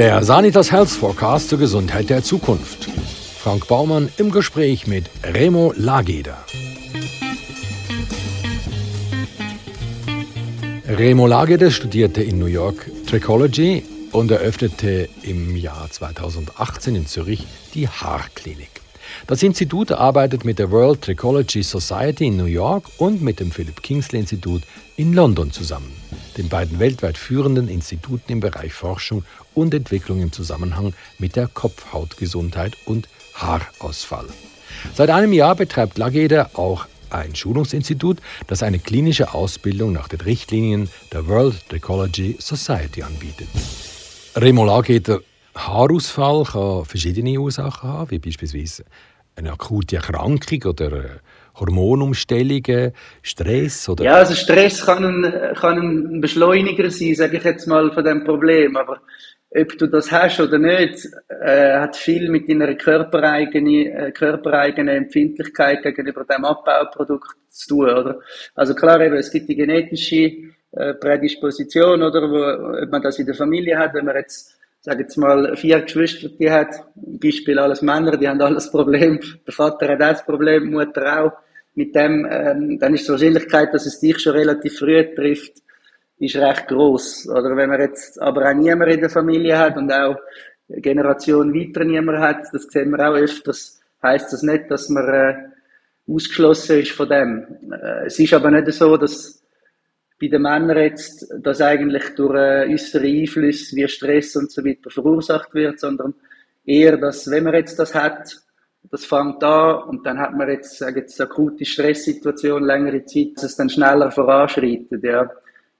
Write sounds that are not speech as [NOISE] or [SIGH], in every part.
Der Sanitas Health Forecast zur Gesundheit der Zukunft. Frank Baumann im Gespräch mit Remo Lageder. Remo Lageder studierte in New York Trichology und eröffnete im Jahr 2018 in Zürich die Haarklinik. Das Institut arbeitet mit der World Trichology Society in New York und mit dem Philip Kingsley Institut in London zusammen, den beiden weltweit führenden Instituten im Bereich Forschung und Entwicklung im Zusammenhang mit der Kopfhautgesundheit und Haarausfall. Seit einem Jahr betreibt Lageder auch ein Schulungsinstitut, das eine klinische Ausbildung nach den Richtlinien der World Trichology Society anbietet. Remo Lageder, Haarausfall kann verschiedene Ursachen haben, wie beispielsweise eine akute Erkrankung oder Hormonumstellungen, Stress? Oder? Ja, also Stress kann ein, kann ein Beschleuniger sein, sage ich jetzt mal, von dem Problem. Aber ob du das hast oder nicht, äh, hat viel mit deiner körpereigenen, äh, körpereigenen Empfindlichkeit gegenüber dem Abbauprodukt zu tun, oder? Also klar, eben, es gibt die genetische äh, Prädisposition, oder, wo, ob man das in der Familie hat, wenn man jetzt sage jetzt mal, vier Geschwister, die hat, Beispiel alles Männer, die haben alles Problem, der Vater hat das Problem, Mutter auch, mit dem, ähm, dann ist die Wahrscheinlichkeit, dass es dich schon relativ früh trifft, ist recht groß. Oder wenn man jetzt aber auch niemand in der Familie hat und auch Generation weiter niemand hat, das sehen wir auch öfters, heißt das nicht, dass man äh, ausgeschlossen ist von dem. Äh, es ist aber nicht so, dass bei den Männern jetzt das eigentlich durch äh, äußere Einflüsse wie Stress und so weiter verursacht wird, sondern eher, dass wenn man jetzt das hat, das fängt an und dann hat man jetzt, sage jetzt, akute Stresssituation, längere Zeit, dass es dann schneller voranschreitet, ja.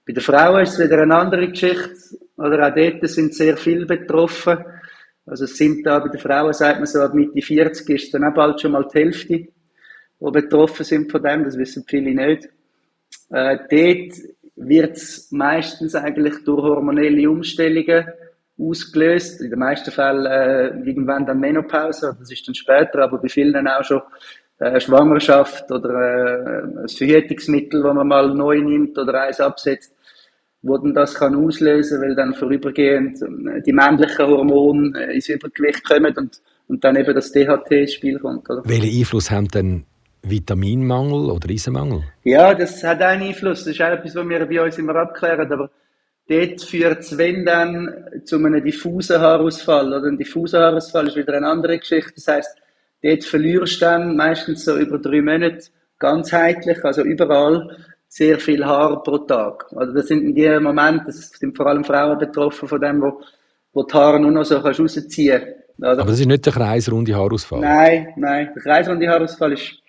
Bei den Frauen ist es wieder eine andere Geschichte, oder auch dort sind sehr viele betroffen. Also es sind da bei den Frauen, sagt man so, ab Mitte 40 ist dann auch bald schon mal die Hälfte, die betroffen sind von dem, das wissen viele nicht. Äh, dort wird es meistens eigentlich durch hormonelle Umstellungen ausgelöst. In den meisten Fällen äh, irgendwann dann Menopause, das ist dann später, aber bei vielen auch schon äh, Schwangerschaft oder äh, ein Verhütungsmittel, das man mal neu nimmt oder eins absetzt, wo dann das kann auslösen, weil dann vorübergehend äh, die männlichen Hormone äh, ins Übergewicht kommen und, und dann eben das DHT ins Spiel kommt. Oder? Welchen Einfluss haben denn Vitaminmangel oder Eisenmangel? Ja, das hat einen Einfluss. Das ist auch etwas, was wir bei uns immer abklären. Aber dort führt es, wenn dann, zu einem diffusen Haarausfall. Oder ein diffuser Haarausfall ist wieder eine andere Geschichte. Das heisst, dort verlierst du dann meistens so über drei Monate ganzheitlich, also überall, sehr viel Haar pro Tag. Also das sind in die Momente, das sind vor allem Frauen betroffen von dem, wo, wo die Haare nur noch so kannst rausziehen kannst. Aber das ist nicht der kreisrunde Haarausfall? Nein, nein. Der kreisrunde Haarausfall ist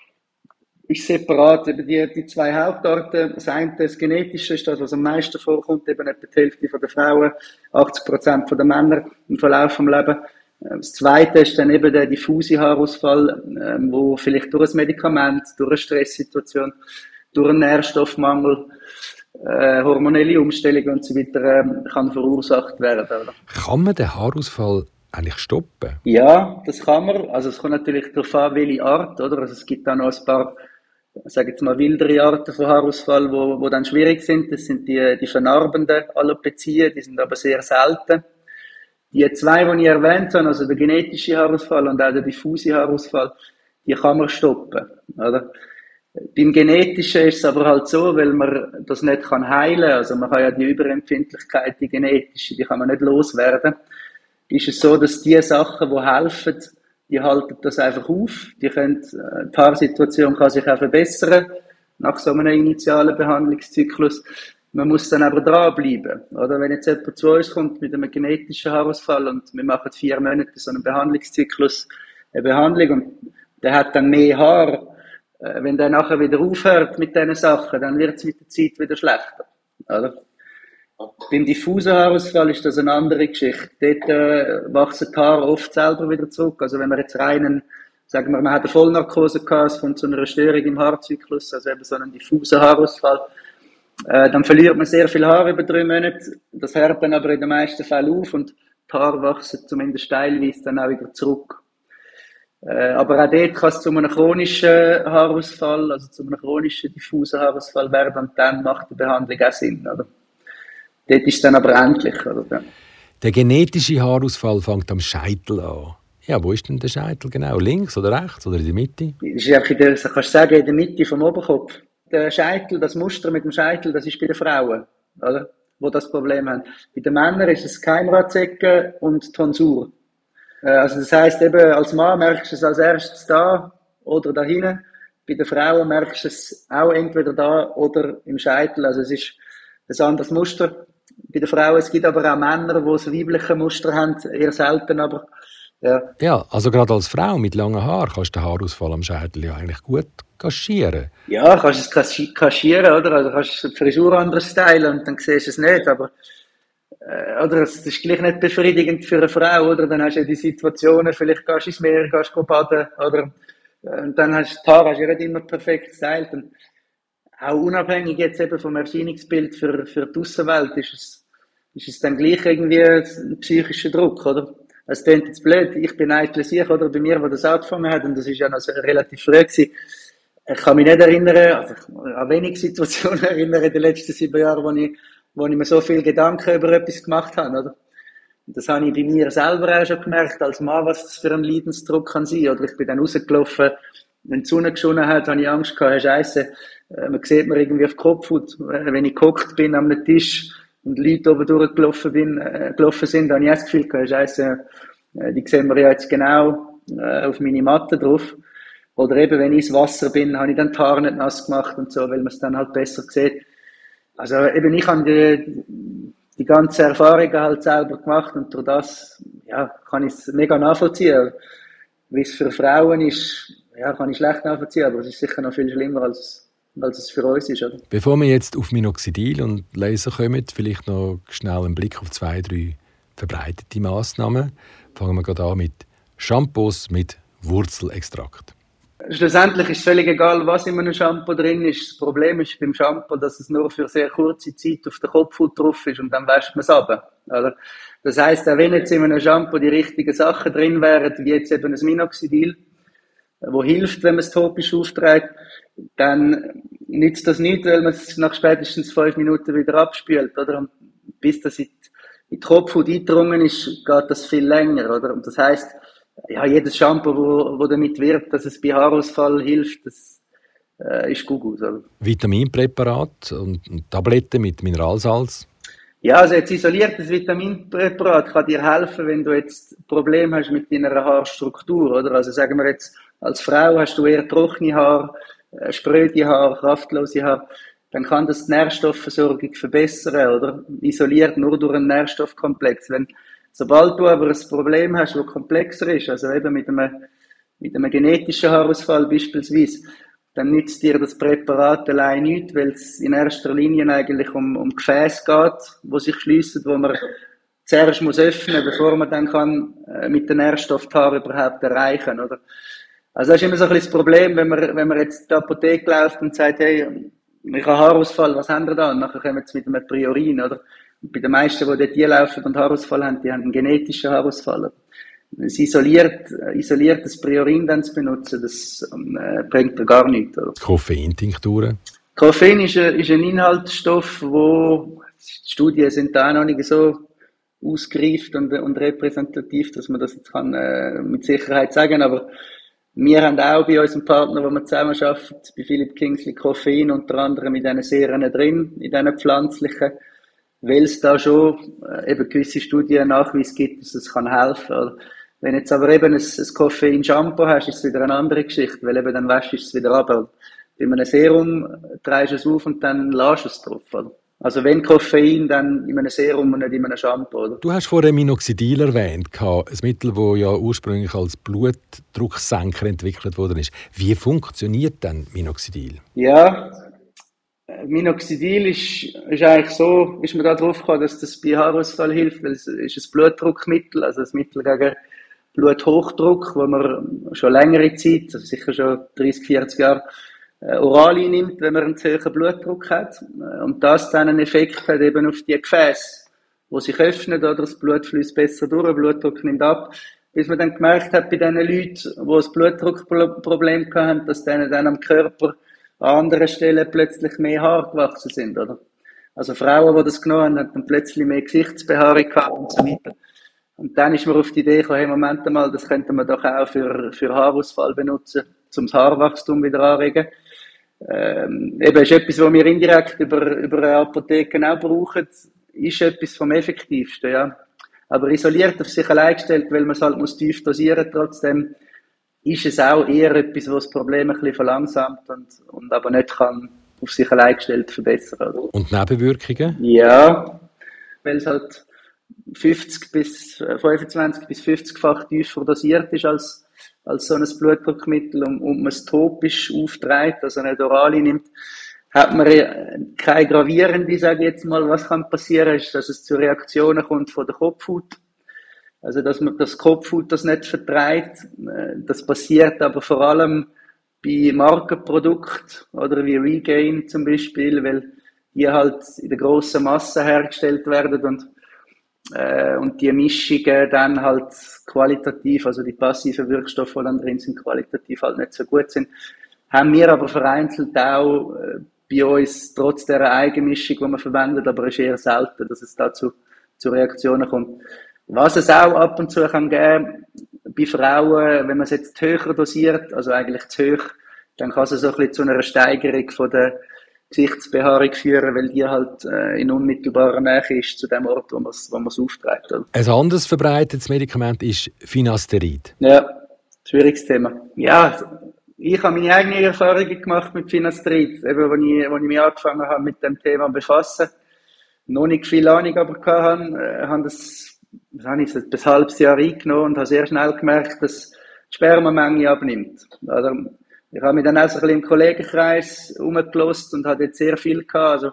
ist separat. Eben die, die zwei Hauptarten, das eine, das Genetische, ist das, was am meisten vorkommt, eben etwa die Hälfte der Frauen, 80 Prozent der Männer im Verlauf des Lebens. Das zweite ist dann eben der diffuse Haarausfall, ähm, wo vielleicht durch ein Medikament, durch eine Stresssituation, durch einen Nährstoffmangel, äh, hormonelle Umstellungen und so weiter ähm, kann verursacht werden. Oder? Kann man den Haarausfall eigentlich stoppen? Ja, das kann man. Also es kommt natürlich darauf an, welche Art, oder? Also es gibt da noch ein paar sage jetzt mal, wildere Arten von Haarausfall, wo, wo dann schwierig sind. Das sind die, die vernarbenden Alopezien, die sind aber sehr selten. Die zwei, die ich erwähnt habe, also der genetische Haarausfall und auch der diffuse Haarausfall, die kann man stoppen, oder? Beim Genetischen ist es aber halt so, weil man das nicht kann heilen, also man kann ja die Überempfindlichkeit, die genetische, die kann man nicht loswerden, ist es so, dass die Sachen, die helfen, die halten das einfach auf. Die können, äh, die Paarsituation kann sich auch verbessern nach so einem initialen Behandlungszyklus. Man muss dann aber dranbleiben. Oder wenn jetzt jemand zu uns kommt mit einem genetischen Haarausfall und wir machen vier Monate so einen Behandlungszyklus, eine Behandlung und der hat dann mehr Haar, äh, wenn der nachher wieder aufhört mit diesen Sachen, dann wird es mit der Zeit wieder schlechter. Oder? Beim diffusen Haarausfall ist das eine andere Geschichte. Dort äh, wachsen die Haare oft selber wieder zurück. Also wenn man jetzt reinen, sagen wir, man hat eine Vollnarkose gehabt, es kommt zu einer Störung im Haarzyklus, also eben so einen diffusen Haarausfall, äh, dann verliert man sehr viel Haar über drei Monate. Das hört dann aber in den meisten Fällen auf und die Haare wachsen zumindest teilweise dann auch wieder zurück. Äh, aber auch dort kann es zu einem chronischen Haarausfall, also zu einem chronischen diffusen Haarausfall werden und dann macht die Behandlung auch Sinn. Oder? Dort ist es dann aber endlich. Oder? Der genetische Haarausfall fängt am Scheitel an. Ja, wo ist denn der Scheitel genau? Links oder rechts oder in der Mitte? Das ist einfach in der, kannst du sagen, in der Mitte vom Oberkopf. Der Scheitel, das Muster mit dem Scheitel, das ist bei den Frauen, oder? Wo das Problem haben. Bei den Männern ist es Keimratsecken und Tonsur. Äh, also das heißt eben, als Mann merkst du es als erstes da oder da hinten. Bei den Frauen merkst du es auch entweder da oder im Scheitel. Also es ist ein anderes Muster bei den Frauen. Es gibt aber auch Männer, die das weibliche Muster haben, eher selten, aber ja. ja, also gerade als Frau mit langen Haaren kannst du den Haarausfall am Schädel ja eigentlich gut kaschieren. Ja, kannst es kaschieren, oder? Also kannst du die Frisur anders stylen und dann siehst du es nicht, aber äh, oder das ist gleich nicht befriedigend für eine Frau, oder? Dann hast du ja die Situationen, vielleicht gehst du ins Meer, gehst du baden, oder? Äh, und dann hast du die Haare hast du nicht immer perfekt gestylt. Und auch unabhängig jetzt eben vom Erscheinungsbild für, für die Außenwelt ist es, ist es dann gleich irgendwie ein psychischer Druck, oder? Es klingt jetzt blöd, ich bin eigentlich sicher, oder bei mir, wo das angefangen hat, und das ist ja noch relativ früh gewesen, ich kann mich nicht erinnern, also an wenige Situationen [LAUGHS] erinnern in den letzten sieben Jahren, wo ich, wo ich mir so viel Gedanken über etwas gemacht habe, oder? Und das habe ich bei mir selber auch schon gemerkt, als Mann, was das für ein Leidensdruck kann sein, oder ich bin dann rausgelaufen, wenn die Sonne geschonen hat, habe ich Angst gehabt, Scheiße, man sieht mir irgendwie auf den Kopf, wenn ich gekocht bin am Tisch, und Leute oben durchgelaufen bin, äh, gelaufen sind, habe ich auch das Gefühl gehabt, Scheiße, äh, die sehen wir ja jetzt genau äh, auf meine Matte drauf. Oder eben, wenn ich ins Wasser bin, habe ich dann die Haare nicht nass gemacht und so, weil man es dann halt besser sieht. Also eben, ich habe die, die ganze Erfahrung halt selber gemacht und durch das ja, kann ich es mega nachvollziehen. Wie es für Frauen ist, ja, kann ich schlecht nachvollziehen, aber es ist sicher noch viel schlimmer als als es für uns ist. Oder? Bevor wir jetzt auf Minoxidil und Laser kommen, vielleicht noch schnell einen Blick auf zwei, drei verbreitete Massnahmen. Fangen wir gerade an mit Shampoos mit Wurzelextrakt. Schlussendlich ist es völlig egal, was in einem Shampoo drin ist. Das Problem ist beim Shampoo, dass es nur für sehr kurze Zeit auf der Kopfhaut drauf ist und dann wäscht man es ab. Das heisst, auch wenn jetzt in einem Shampoo die richtigen Sachen drin wären, wie jetzt eben ein Minoxidil, wo hilft, wenn man es topisch aufträgt, dann nützt das nicht, weil man es nach spätestens fünf Minuten wieder abspült, oder? Und bis das in die Kopfhaut eingedrungen ist, geht das viel länger, oder? Und das heißt, ja, jedes Shampoo, wo, wo damit wirkt, dass es bei Haarausfall hilft, das äh, ist gut. Oder? Vitaminpräparat und, und Tabletten mit Mineralsalz? Ja, also jetzt isoliertes Vitaminpräparat kann dir helfen, wenn du jetzt Probleme hast mit deiner Haarstruktur, oder? Also sagen wir jetzt, als Frau hast du eher trockene Haare, äh, spröde Haare, kraftlose Haare, dann kann das die Nährstoffversorgung verbessern, oder? Isoliert nur durch einen Nährstoffkomplex. Wenn, sobald du aber ein Problem hast, das komplexer ist, also eben mit einem, mit einem genetischen Haarausfall beispielsweise, dann nützt dir das Präparat allein nicht, weil es in erster Linie eigentlich um, um Gefäße geht, wo sich schließen, wo man zuerst muss öffnen, bevor man dann kann äh, mit den Nährstoff überhaupt erreichen, oder? Also das ist immer so ein bisschen das Problem, wenn man, wenn man jetzt in die Apotheke läuft und sagt, hey, ich habe Haarausfall, was haben wir da? Und nachher kommen sie mit einem Priorin, oder? Und bei den meisten, die dort laufen und Haarausfall haben, die haben einen genetischen Haarausfall. Es isoliert, isoliert das Priorin dann zu benutzen, das äh, bringt da gar nichts. Oder? Koffeintinkturen? Koffein ist, ein, ist ein Inhaltsstoff, wo die Studien sind da noch nicht so ausgereift und, und repräsentativ, dass man das jetzt kann, äh, mit Sicherheit sagen, aber wir haben auch bei unserem Partner, wo wir zusammen arbeiten, bei Philip Kingsley Koffein unter anderem in diesen Serien drin, in diesen pflanzlichen, weil es da schon äh, eben gewisse Studien Nachweis gibt, dass es kann helfen kann. Wenn jetzt aber eben ein, ein Koffein-Shampoo hast, ist es wieder eine andere Geschichte, weil eben dann wäschst du es wieder ab. Bei einem Serum drehst du es auf und dann lässt du es drauf. Oder? Also wenn Koffein, dann in einem Serum und nicht in einem Shampoo. Oder? Du hast vorhin Minoxidil erwähnt, ein Mittel, das ja ursprünglich als Blutdrucksenker entwickelt worden ist. Wie funktioniert denn Minoxidil? Ja, Minoxidil ist, ist eigentlich so, ist man da drauf gekommen, dass das bei Haarausfall hilft, weil es ist ein Blutdruckmittel, also ein Mittel gegen Bluthochdruck, wo man schon längere Zeit, also sicher schon 30, 40 Jahre, äh, oral einnimmt, wenn man einen zu hohen Blutdruck hat. Äh, und das dann einen Effekt hat eben auf die Gefäße, wo sich öffnen oder das Blut fließt besser durch, der Blutdruck nimmt ab. Bis man dann gemerkt hat, bei den Leuten, die ein Blutdruckproblem hatten, dass denen dann am Körper an anderen Stellen plötzlich mehr Haare gewachsen sind, oder? Also Frauen, die das genommen haben, haben dann plötzlich mehr Gesichtsbehaarung gehabt und so weiter. Und dann ist man auf die Idee gekommen, hey, Moment mal, das könnte man doch auch für, für Haarausfall benutzen, um das Haarwachstum wieder anregen. Ähm, eben ist etwas, was wir indirekt über, über eine Apotheke auch brauchen, ist etwas vom Effektivsten, ja. Aber isoliert auf sich allein gestellt, weil man es halt muss tief dosieren trotzdem, ist es auch eher etwas, was das Problem ein bisschen verlangsamt und, und aber nicht kann auf sich allein gestellt verbessern. Oder? Und Nebenwirkungen? Ja, weil es halt 50 bis 25 bis 50-fach tiefer dosiert ist als, als so ein Blutdruckmittel und, und man es topisch auftreibt, also eine Orale nimmt, hat man keine gravierende, sage ich jetzt mal, was kann passieren, ist, dass es zu Reaktionen kommt von der Kopfhaut. Also, dass man das Kopfhaut das nicht vertreibt. Das passiert aber vor allem bei Markenprodukten oder wie Regain zum Beispiel, weil die halt in der grossen Masse hergestellt werden und äh, und die Mischungen dann halt qualitativ, also die passiven Wirkstoffe, die dann drin sind, qualitativ halt nicht so gut sind. Haben wir aber vereinzelt auch äh, bei uns, trotz der Eigenmischung, die man verwendet, aber es ist eher selten, dass es dazu zu Reaktionen kommt. Was es auch ab und zu kann geben, bei Frauen, wenn man es jetzt höher dosiert, also eigentlich zu hoch, dann kann es so ein bisschen zu einer Steigerung von der Gesichtsbehaarung führen, weil die halt äh, in unmittelbarer Nähe ist zu dem Ort, wo man es wo aufträgt. Ein anderes verbreitetes Medikament ist Finasterid. Ja, schwieriges Thema. Ja, ich habe meine eigenen Erfahrungen gemacht mit Finasterid, eben, als ich, als ich mich angefangen habe mit dem Thema zu befassen. Noch nicht viel Ahnung aber hatte, äh, habe das, was habe ich, ein halbes Jahr eingenommen und habe sehr schnell gemerkt, dass die Spermamenge abnimmt. Also, ich habe mich dann auch so ein bisschen im Kollegenkreis umgelost und hatte jetzt sehr viel gehabt. Also,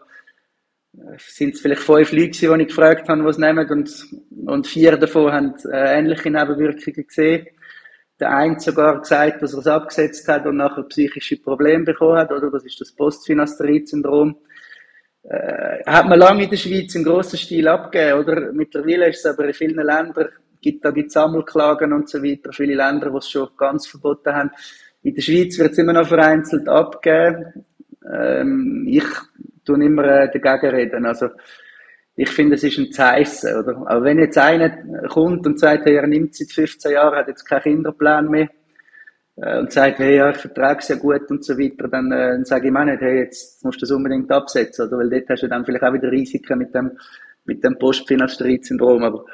es sind vielleicht fünf Leute, die ich gefragt habe, was nehmen und, und vier davon haben äh, ähnliche Nebenwirkungen gesehen. Der eine sogar gesagt, dass er es abgesetzt hat und nachher psychische Probleme bekommen hat, oder? Das ist das Postfinasterid-Syndrom. Äh, hat man lange in der Schweiz im grossen Stil abgegeben, oder? Mittlerweile ist es aber in vielen Ländern, gibt da gibt Sammelklagen und so weiter, viele Länder, die es schon ganz verboten haben. In der Schweiz wird es immer noch vereinzelt abgegeben. Ähm, ich tue immer äh, dagegen reden. Also, ich finde, es ist ein Zeichen, oder? Aber wenn jetzt einer kommt und sagt, hey, er nimmt seit 15 Jahren, hat jetzt keinen Kinderplan mehr, äh, und sagt, hey, ja, ich vertrage es ja gut und so weiter, dann, äh, dann sage ich mir nicht, hey, jetzt musst du das unbedingt absetzen, oder? Weil dort hast du dann vielleicht auch wieder Risiken mit dem, mit dem Postfinalstreitsyndrom. Aber,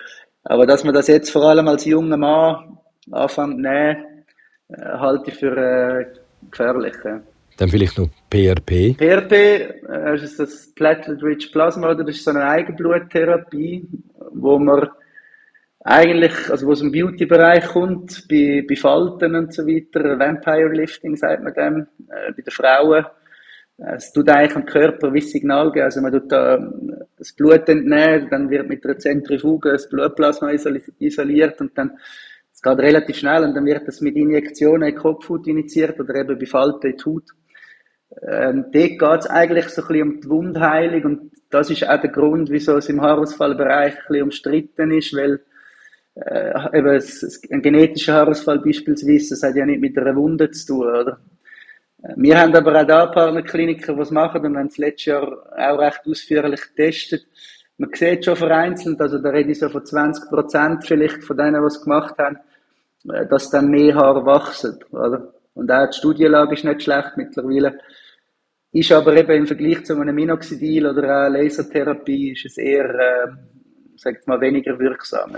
aber dass man das jetzt vor allem als junger Mann anfängt, nein, halte ich für äh, gefährlich. Dann vielleicht noch PRP. PRP äh, ist das Platelet-Rich Plasma, oder? das ist so eine Eigenbluttherapie, wo man eigentlich, also wo es im Beauty-Bereich kommt, bei, bei Falten und so weiter, Vampire Lifting sagt man dem, äh, bei den Frauen. Es tut eigentlich am Körper wie Signal geben. Also man tut da das Blut entnehmen, dann wird mit einer Zentrifuge das Blutplasma isoliert und dann geht relativ schnell und dann wird das mit Injektionen in Kopfhaut initiiert oder eben bei Falten in die Haut. Ähm, dort geht es eigentlich so ein bisschen um die Wundheilung und das ist auch der Grund, wieso es im Haarausfallbereich ein bisschen umstritten ist, weil äh, eben ein genetischer Haarausfall beispielsweise, das hat ja nicht mit einer Wunde zu tun, oder? Äh, wir haben aber auch da Partnerkliniken, die es machen und haben es letztes Jahr auch recht ausführlich getestet. Man sieht schon vereinzelt, also da rede ich so von 20 Prozent vielleicht von denen, die es gemacht haben, dass dann mehr Haare wachsen, oder? Und auch die Studienlage ist nicht schlecht mittlerweile. Ist aber eben im Vergleich zu einem Minoxidil oder einer Lasertherapie ist es eher, äh, sagt mal, weniger wirksam.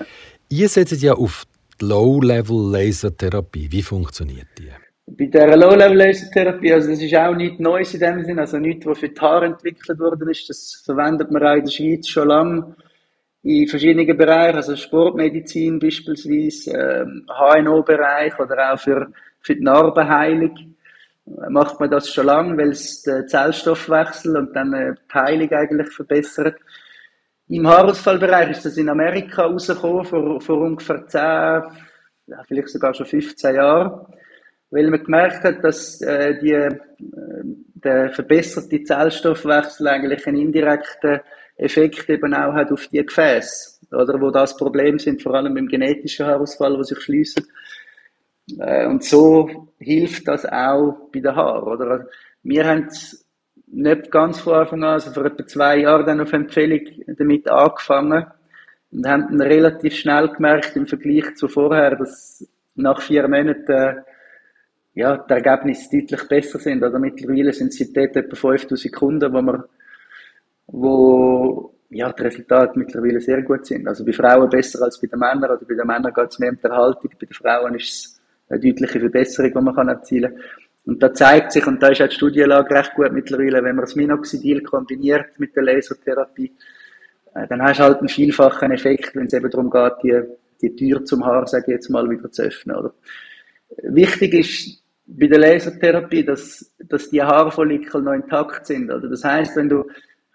Ihr setzt ja auf die Low-Level-Lasertherapie. Wie funktioniert die? Bei der Low-Level-Lasertherapie, also das ist auch nichts Neues in dem Sinn, also nichts, was für die Haare entwickelt worden ist. Das verwendet man auch in der Schweiz schon lange in verschiedenen Bereichen, also Sportmedizin beispielsweise, äh, HNO-Bereich oder auch für, für die Narbenheilung macht man das schon lange, weil es den Zellstoffwechsel und dann äh, die Heilung eigentlich verbessert. Im Haarausfallbereich ist das in Amerika rausgekommen, vor, vor ungefähr 10, ja, vielleicht sogar schon 15 Jahren, weil man gemerkt hat, dass äh, die, äh, der verbesserte Zellstoffwechsel eigentlich einen indirekten Effekt eben auch hat auf die Gefäße, oder, wo das Problem sind, vor allem im genetischen Haarausfall, wo sich schließen. Äh, und so hilft das auch bei den Haaren, oder? Wir haben nicht ganz von Anfang an, also vor etwa zwei Jahren dann auf Empfehlung damit angefangen und haben dann relativ schnell gemerkt im Vergleich zu vorher, dass nach vier Monaten äh, ja, die Ergebnisse deutlich besser sind. Oder mittlerweile sind sie dort etwa 5000 Kunden, wo man, wo ja, die Resultate mittlerweile sehr gut sind. Also bei Frauen besser als bei den Männern, oder bei den Männern geht es mehr um die Erhaltung, bei den Frauen ist es eine deutliche Verbesserung, die man kann erzielen kann. Und da zeigt sich, und da ist auch die Studienlage recht gut mittlerweile, wenn man das Minoxidil kombiniert mit der Lasertherapie, äh, dann hast du halt einen vielfachen Effekt, wenn es eben darum geht, die, die Tür zum Haar, sage ich jetzt mal, wieder zu öffnen. Oder? Wichtig ist bei der Lasertherapie, dass, dass die Haarfollikel noch intakt sind. Oder? Das heißt, wenn du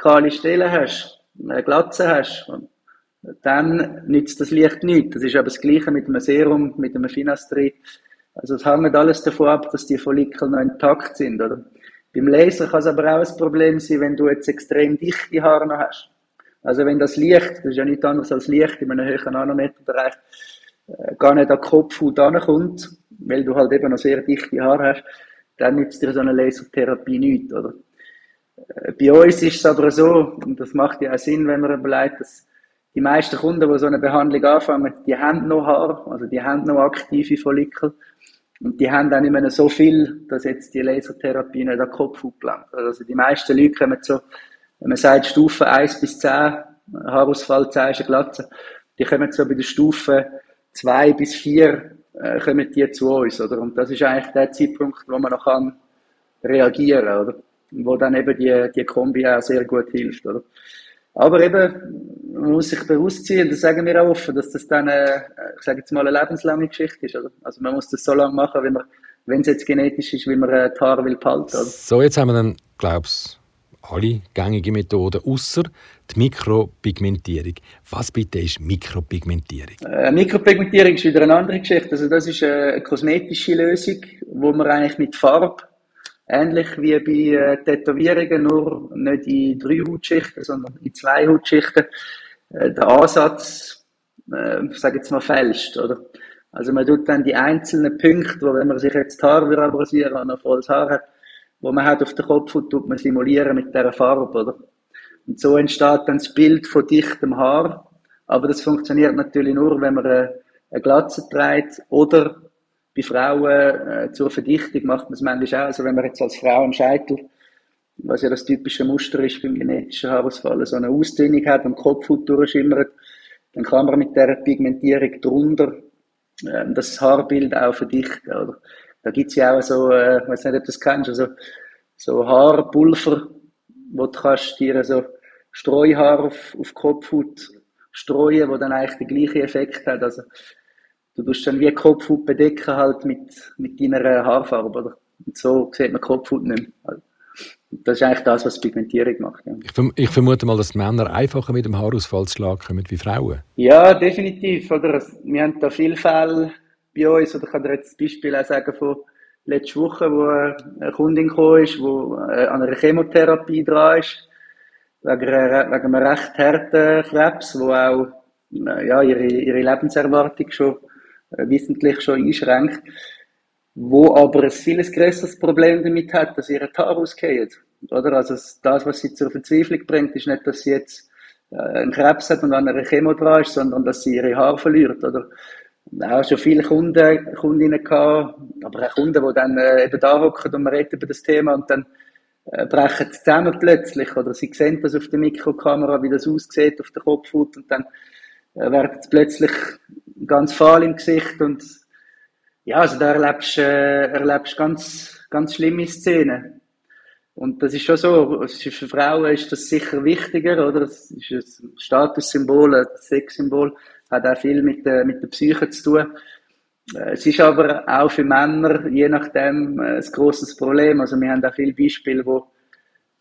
kahle Stellen hast, eine Glatze hast, dann nützt das Licht nicht. Das ist aber das Gleiche mit einem Serum, mit einem Finastri. Also es hängt alles davon ab, dass die Follikel noch intakt sind. Oder? Beim Laser kann es aber auch ein Problem sein, wenn du jetzt extrem dichte Haare noch hast. Also wenn das Licht, das ist ja nichts anderes als Licht in einem höheren Nanometerbereich, äh, gar nicht an die Kopfhaut ankommt, weil du halt eben noch sehr dichte Haare hast, dann nützt dir so eine Lasertherapie nichts, oder? Äh, bei uns ist es aber so, und das macht ja auch Sinn, wenn man überlegt, dass die meisten Kunden, die so eine Behandlung anfangen, die haben noch Haar, also die haben noch aktive Follikel. Und die haben dann mehr so viel, dass jetzt die Lasertherapie nicht an den Kopf gelangt. Also die meisten Leute kommen so, wenn man sagt Stufe 1 bis 10, Haarausfall, 10 ist eine Glatze, die kommen so bei der Stufe 2 bis 4, äh, kommen die zu uns, oder? Und das ist eigentlich der Zeitpunkt, wo man noch kann reagieren, oder? Wo dann eben die, die Kombi auch sehr gut hilft, oder? Aber eben, man muss sich bewusst sein, das sagen wir auch offen, dass das dann, äh, ich sage jetzt mal, eine lebenslange Geschichte ist. Oder? Also man muss das so lange machen, wie man, wenn es jetzt genetisch ist, wie man äh, die Haare will behalten. Oder? So, jetzt haben wir dann, glaubst alle gängige Methoden, außer die Mikropigmentierung. Was bitte ist Mikropigmentierung? Äh, Mikropigmentierung ist wieder eine andere Geschichte. Also das ist eine kosmetische Lösung, wo man eigentlich mit Farbe Ähnlich wie bei äh, Tätowierungen, nur nicht in drei Hautschichten, sondern in zwei Hautschichten. Äh, der Ansatz, äh, sage jetzt mal, fälscht, oder? Also man tut dann die einzelnen Punkte, wo wenn man sich jetzt die Haare abrasieren und noch volles Haar hat, wo man hat auf den Kopf und tut man simulieren mit dieser Farbe, oder? Und so entsteht dann das Bild von dichtem Haar. Aber das funktioniert natürlich nur, wenn man eine, eine Glatze trägt oder bei Frauen äh, zur Verdichtung macht man es manchmal auch. Also wenn man jetzt als Frau am Scheitel, was ja das typische Muster ist beim genetischen Haarausfall, so eine Ausdünnung hat und Kopfhaut durchschimmert, dann kann man mit der Pigmentierung drunter äh, das Haarbild auch verdichten. Oder? Da gibt's ja auch so, äh, ich weiß nicht, ob du das kennst, also so Haarpulver, wo du kannst dir so Streuhaar auf, auf Kopfhaut streuen, wo dann eigentlich den gleichen Effekt hat. Also du tust dann wie Kopfhaut bedecken halt mit, mit deiner Haarfarbe, oder? Und so sieht man Kopfhaut nicht mehr. Das ist eigentlich das, was Pigmentierung macht. Ja. Ich, ich, vermute mal, dass Männer einfacher mit dem Haarausfall zu schlagen kommen wie Frauen. Ja, definitiv. Oder? Wir haben da viele Fälle bei uns. Oder ich kann dir jetzt ein Beispiel auch sagen von letzter Woche, wo eine Kundin gekommen ist, die äh, an einer Chemotherapie dran ist, wegen, wegen einem recht harten Krebs, wo auch äh, ja, ihre, ihre Lebenserwartung schon wissentlich schon einschränkt, wo aber ein vieles größeres Problem damit hat, dass ihre Haare ausgehen. Oder? Also das, was sie zur Verzweiflung bringt, ist nicht, dass sie jetzt äh, einen Krebs hat und an einer Chemo dran ist, sondern dass sie ihre Haare verliert. Oder? Auch schon viele Kunden, Kundinnen gehabt, aber auch Kunden, die dann äh, eben da hocken und man redet über das Thema und dann äh, brechen zusammen plötzlich oder sie sehen das auf der Mikrokamera, wie das aussieht auf der Kopfhaut und dann äh, werden sie plötzlich ganz fahl im Gesicht und ja, also da erlebst du äh, erlebst ganz, ganz schlimme Szenen. Und das ist schon so, für Frauen ist das sicher wichtiger, oder? Das ist ein Statussymbol, ein Sexsymbol, hat auch viel mit der, mit der Psyche zu tun. Äh, es ist aber auch für Männer, je nachdem, äh, ein grosses Problem. Also wir haben auch viele Beispiele, wo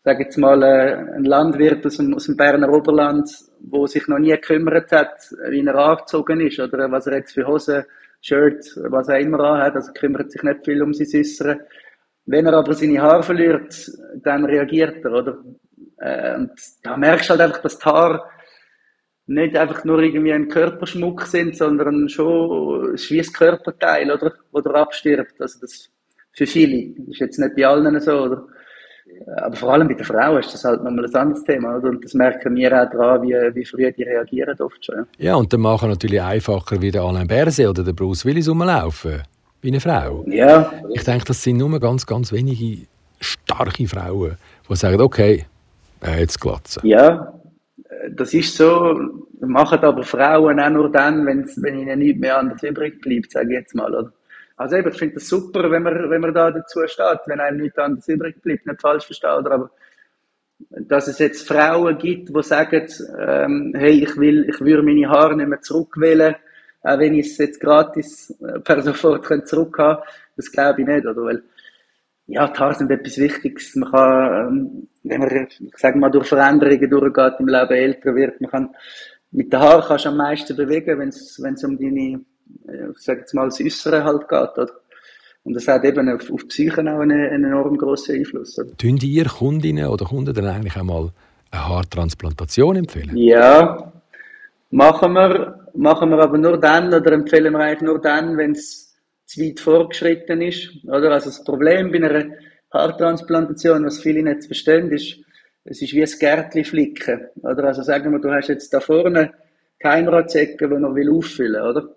sage jetzt mal, äh, ein Landwirt aus dem, aus dem Berner Oberland, wo sich noch nie gekümmert hat, wie er angezogen ist oder was er jetzt für Hosen, Shirt, was er immer anhat, also kümmert sich nicht viel um sein Äußere. Wenn er aber seine Haare verliert, dann reagiert er, oder? Äh, und da merkst du halt einfach, dass die Haare nicht einfach nur irgendwie ein Körperschmuck sind, sondern schon ist wie ein Körperteil, oder? Oder abstirbt. Also das für viele. Das ist jetzt nicht bei allen so, oder? Aber vor allem bei den Frauen ist das halt nochmal ein anderes Thema. Oder? Und das merken wir auch daran, wie, wie früh die reagieren oft schon. Ja, und dann machen natürlich einfacher wie der Alain Berset oder der Bruce Willis rumlaufen. Wie eine Frau. Ja. Ich denke, das sind nur ganz, ganz wenige starke Frauen, die sagen, okay, äh, jetzt glatzen. Ja, das ist so. Machen aber Frauen auch nur dann, wenn ihnen nichts mehr anderes übrig bleibt, sage ich jetzt mal. Oder? Also eben, ich finde das super, wenn man, wenn man da dazu steht, wenn einem nichts anderes übrig bleibt, nicht falsch verstehen, aber dass es jetzt Frauen gibt, die sagen, ähm, hey, ich will, ich würde meine Haare nicht mehr zurückwählen, auch wenn ich es jetzt gratis äh, per sofort zurück haben das glaube ich nicht, oder? Weil, ja, die Haare sind etwas Wichtiges. Man kann, ähm, wenn man, ich sage mal, durch Veränderungen durchgeht, im Leben älter wird, man kann, mit den Haaren kannst du am meisten bewegen, es, wenn es um deine ich sage jetzt mal, das Äußere halt geht. Oder? Und das hat eben auf, auf die Psyche auch einen, einen enorm grossen Einfluss. Oder? Tun ihr Kundinnen oder Kunden dann eigentlich einmal eine Haartransplantation empfehlen? Ja, machen wir, machen wir aber nur dann oder empfehlen wir eigentlich nur dann, wenn es zu weit vorgeschritten ist. Oder? Also das Problem bei einer Haartransplantation, was viele nicht verstehen, ist, es ist wie ein Gärtchen flicken. Oder? Also sagen wir, du hast jetzt da vorne Keimratzecke, die noch will auffüllen, oder?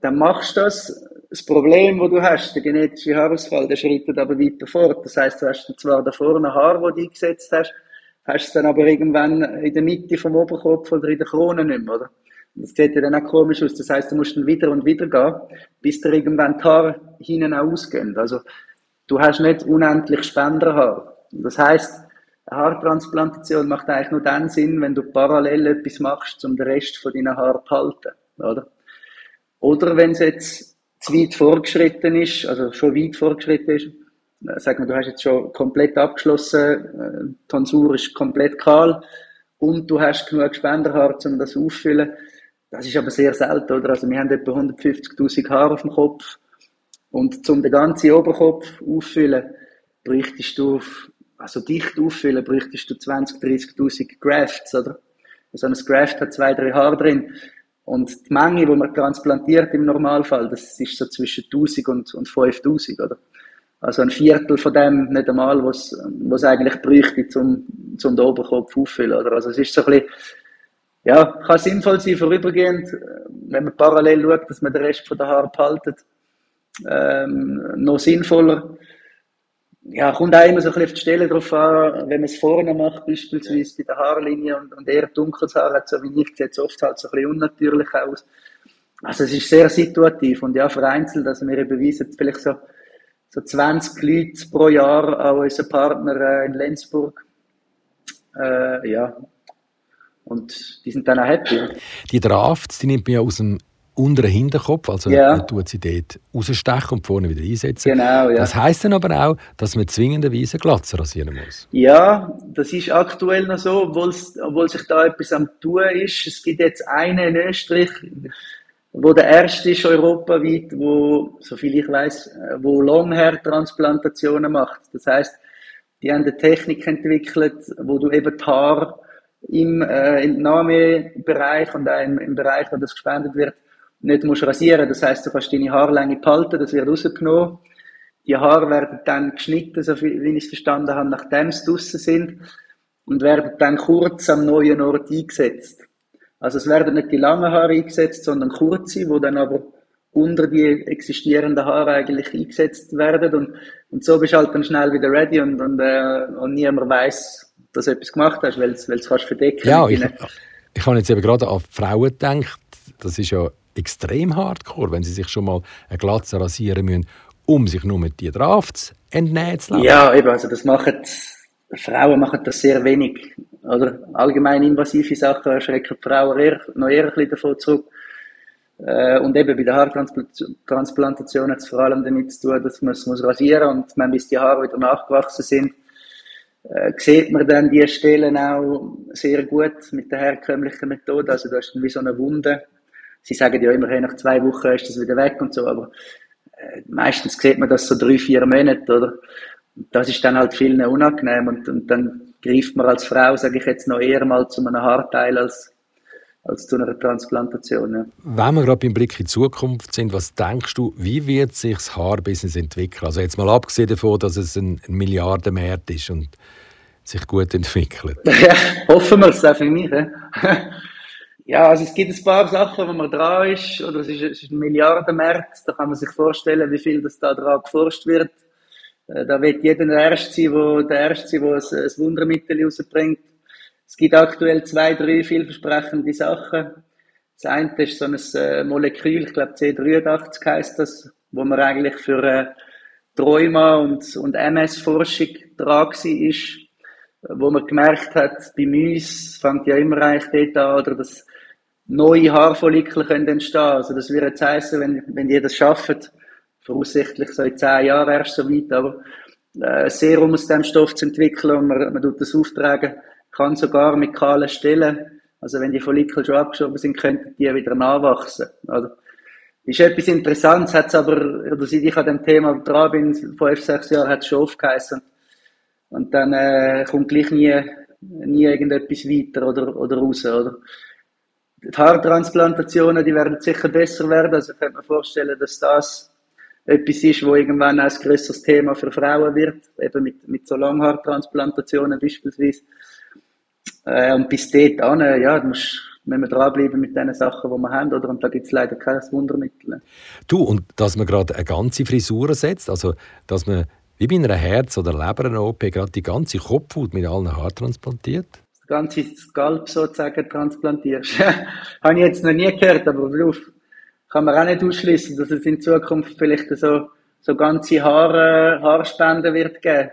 Dann machst du das. Das Problem, das du hast, der genetische Haarausfall, der schreitet aber weiter fort. Das heißt, du hast zwar da vorne ein Haar, das du eingesetzt hast, hast es dann aber irgendwann in der Mitte vom Oberkopf oder in der Krone nicht mehr, oder? Das sieht ja dann auch komisch aus. Das heißt, du musst dann wieder und wieder gehen, bis dir irgendwann die Haare hinten auch ausgehen. Also, du hast nicht unendlich Spenderhaar. Das heißt, eine Haartransplantation macht eigentlich nur dann Sinn, wenn du parallel etwas machst, um den Rest von deinen Haaren zu halten, oder? Oder wenn es jetzt zu weit vorgeschritten ist, also schon weit vorgeschritten ist, äh, sag mal, du hast jetzt schon komplett abgeschlossen, äh, die Tonsur ist komplett kahl und du hast genug Spenderhaar, um das auffüllen. Das ist aber sehr selten, oder? Also wir haben etwa 150.000 Haare auf dem Kopf und um den ganzen Oberkopf auffüllen, bräuchtest du, also dicht auffüllen, bräuchtest du 20.000, 30.000 Grafts, oder? So also ein Graft hat zwei, drei Haare drin. Und die Menge, die man transplantiert im Normalfall, das ist so zwischen 1000 und, und 5000, oder? Also ein Viertel von dem nicht einmal, was es eigentlich bräuchte, zum, zum den Oberkopf auffüllen, oder? Also es ist so ein bisschen, ja, kann sinnvoll sein, vorübergehend, wenn man parallel schaut, dass man den Rest von der Haare behaltet, ähm, noch sinnvoller ja, kommt auch immer so ein bisschen auf die Stelle drauf an, wenn man es vorne macht, beispielsweise bei der Haarlinie und, und eher dunkles Haar hat, so wie ich, sieht es oft halt so ein bisschen unnatürlich aus. Also es ist sehr situativ und ja, vereinzelt, also wir beweisen vielleicht so, so 20 Leute pro Jahr an unseren Partner äh, in Lenzburg. Äh, ja, und die sind dann auch happy. Die Drafts, die nimmt man ja aus dem unteren Hinterkopf, also ja. man tut sie dort rausstechen und vorne wieder einsetzen. Genau, ja. Das heisst dann aber auch, dass man zwingenderweise Glatze rasieren muss. Ja, das ist aktuell noch so, obwohl sich da etwas am tun ist. Es gibt jetzt einen in Österreich, wo der erste ist europaweit, wo, soviel ich weiß, wo Longhair-Transplantationen macht. Das heißt, die haben eine Technik entwickelt, wo du eben die Haare im äh, Entnahmebereich und auch im, im Bereich, wo das gespendet wird, nicht musst rasieren. Das heißt, du kannst deine Haarlänge behalten, das wird rausgenommen. Die Haare werden dann geschnitten, so wie ich es verstanden habe, nachdem sie draussen sind und werden dann kurz am neuen Ort eingesetzt. Also es werden nicht die langen Haare eingesetzt, sondern kurze, wo dann aber unter die existierenden Haare eigentlich eingesetzt werden und, und so bist du halt dann schnell wieder ready und, und, äh, und niemand weiß, dass du etwas gemacht hast, weil du es verdecken Ja, ich, ich habe jetzt eben gerade an Frauen gedacht, das ist ja extrem hardcore, wenn sie sich schon mal eine Glatze rasieren müssen, um sich nur mit die Drafts entnehmen zu lassen. Ja, eben, also das machen, Frauen machen das sehr wenig. Oder allgemein invasive Sachen schrecken die Frauen eher, noch eher ein bisschen davon zurück. Äh, und eben bei der Haartransplantation hat es vor allem damit zu tun, dass man es muss rasieren und wenn bis die Haare wieder nachgewachsen sind, äh, sieht man dann die Stellen auch sehr gut mit der herkömmlichen Methode. Also du hast dann wie so eine Wunde sie sagen ja immer, hey, nach zwei Wochen ist das wieder weg und so, aber äh, meistens sieht man das so drei, vier Monate, oder? Das ist dann halt vielen unangenehm und, und dann greift man als Frau, sage ich jetzt noch eher mal zu einem Haarteil als, als zu einer Transplantation. Ja. Wenn wir gerade beim Blick in die Zukunft sind, was denkst du, wie wird sich das Haarbusiness entwickeln? Also jetzt mal abgesehen davon, dass es ein, ein Milliardenmarkt ist und sich gut entwickelt. [LAUGHS] Ja, hoffen wir es auch für mich. Ja. [LAUGHS] ja, also es gibt ein paar Sachen, wo man dran ist, oder es ist, es ist ein Milliardenmarkt, da kann man sich vorstellen, wie viel das da dran geforscht wird. Äh, da wird jeder der Erste sein, wo, der Erste sein, der ein, Wundermittel rausbringt. Es gibt aktuell zwei, drei vielversprechende Sachen. Das eine ist so ein äh, Molekül, ich glaube C83 heißt das, wo man eigentlich für äh, Träuma und, und MS-Forschung dran ist, wo man gemerkt hat, bei uns fängt ja immer eigentlich dort an, oder dass neue Haarfollikel können entstehen. Also das würde jetzt heißen, wenn, wenn ihr das schafft, voraussichtlich so in zehn Jahren erst so weit, aber äh, Serum aus dem Stoff zu entwickeln und man, man tut das auftragen, kann sogar mit kahlen Stellen, also wenn die Follikel schon abgeschoben sind, könnten die wieder nachwachsen. Also, ist etwas Interessantes, hat es aber, oder seit ich an dem Thema dran bin, fünf, sechs Jahre, hat es schon aufgeheißen. Und dann äh, kommt gleich nie, nie irgendetwas weiter oder, oder raus, oder? Die Haartransplantationen, die werden sicher besser werden. Also ich könnte mir vorstellen, dass das etwas ist, wo irgendwann ein größeres Thema für Frauen wird, eben mit, mit so Langhaartransplantationen beispielsweise. Äh, und bis dort an, ja, du wenn wir dranbleiben mit den Sachen, die wir haben, oder? Und da gibt es leider kein Wundermittel. Du, und dass man gerade eine ganze Frisur setzt, also dass man wie bei einer Herz- oder Leber-OP gerade die ganze Kopfhaut mit allen Haaren transplantiert? Das ganze Skalp sozusagen transplantierst. [LAUGHS] Habe ich jetzt noch nie gehört, aber auf, kann man auch nicht ausschließen, dass es in Zukunft vielleicht so, so ganze Haare, Haarspenden wird geben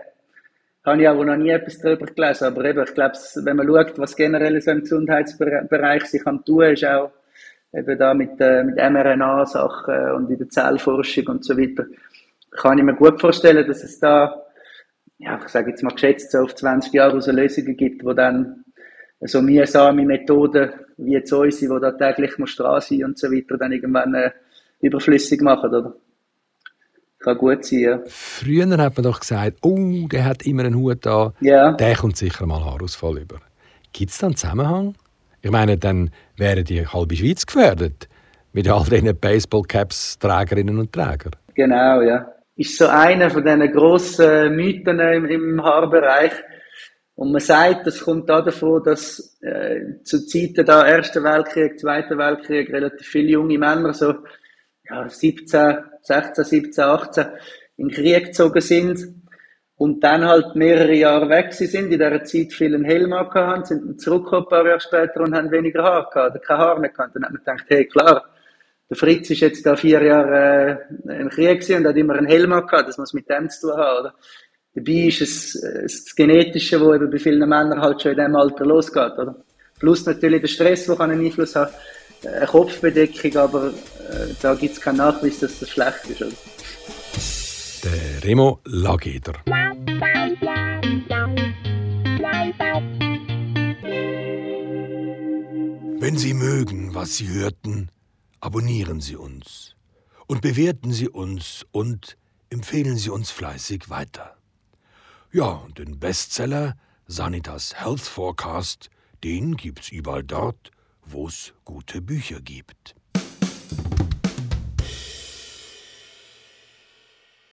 habe ich auch noch nie etwas darüber gelesen. Aber eben, ich glaube, wenn man schaut, was generell so im Gesundheitsbereich sich kann tun, ist auch eben da mit, äh, mit mRNA-Sachen und in der Zellforschung und so weiter, kann ich mir gut vorstellen, dass es da, ja, ich sage jetzt mal geschätzt, so auf 20 Jahre so Lösungen gibt, wo dann so mühsame Methoden wie jetzt unsere, die da täglich muss dran sein und so weiter, dann irgendwann äh, überflüssig machen, oder? Kann gut sein, ja. Früher hat man doch gesagt, oh, der hat immer einen Hut da, ja. der kommt sicher mal Haarausfall über. Gibt es da einen Zusammenhang? Ich meine, dann wäre die halbe Schweiz gefährdet mit all diesen Baseball-Caps-Trägerinnen und Trägern. Genau, ja. Ist so einer von diesen grossen Mythen im, im Haarbereich. Und man sagt, das kommt da davon, dass äh, zu Zeiten da Ersten Weltkrieg, Zweiten Weltkrieg relativ viele junge Männer so ja, 17, 16, 17, 18 in den Krieg gezogen sind und dann halt mehrere Jahre weg sind, in dieser Zeit vielen Helm hatten, sind zurückgekommen ein paar Jahre später und haben weniger Haar gehabt, oder kein Haar mehr gehabt. Dann hat man gedacht, hey, klar, der Fritz ist jetzt da vier Jahre äh, im Krieg und hat immer einen Helm gehabt, das muss mit dem zu tun haben, oder? Dabei ist es äh, das Genetische, wo eben bei vielen Männern halt schon in diesem Alter losgeht, oder? Plus natürlich der Stress, der einen Einfluss hat eine Kopfbedeckung, aber äh, da gibt es keinen Nachweis, dass das schlecht ist. Oder? Der Remo Lageder. Wenn Sie mögen, was Sie hörten, abonnieren Sie uns und bewerten Sie uns und empfehlen Sie uns fleißig weiter. Ja, und den Bestseller Sanitas Health Forecast, den gibt's überall dort, wo es gute Bücher gibt.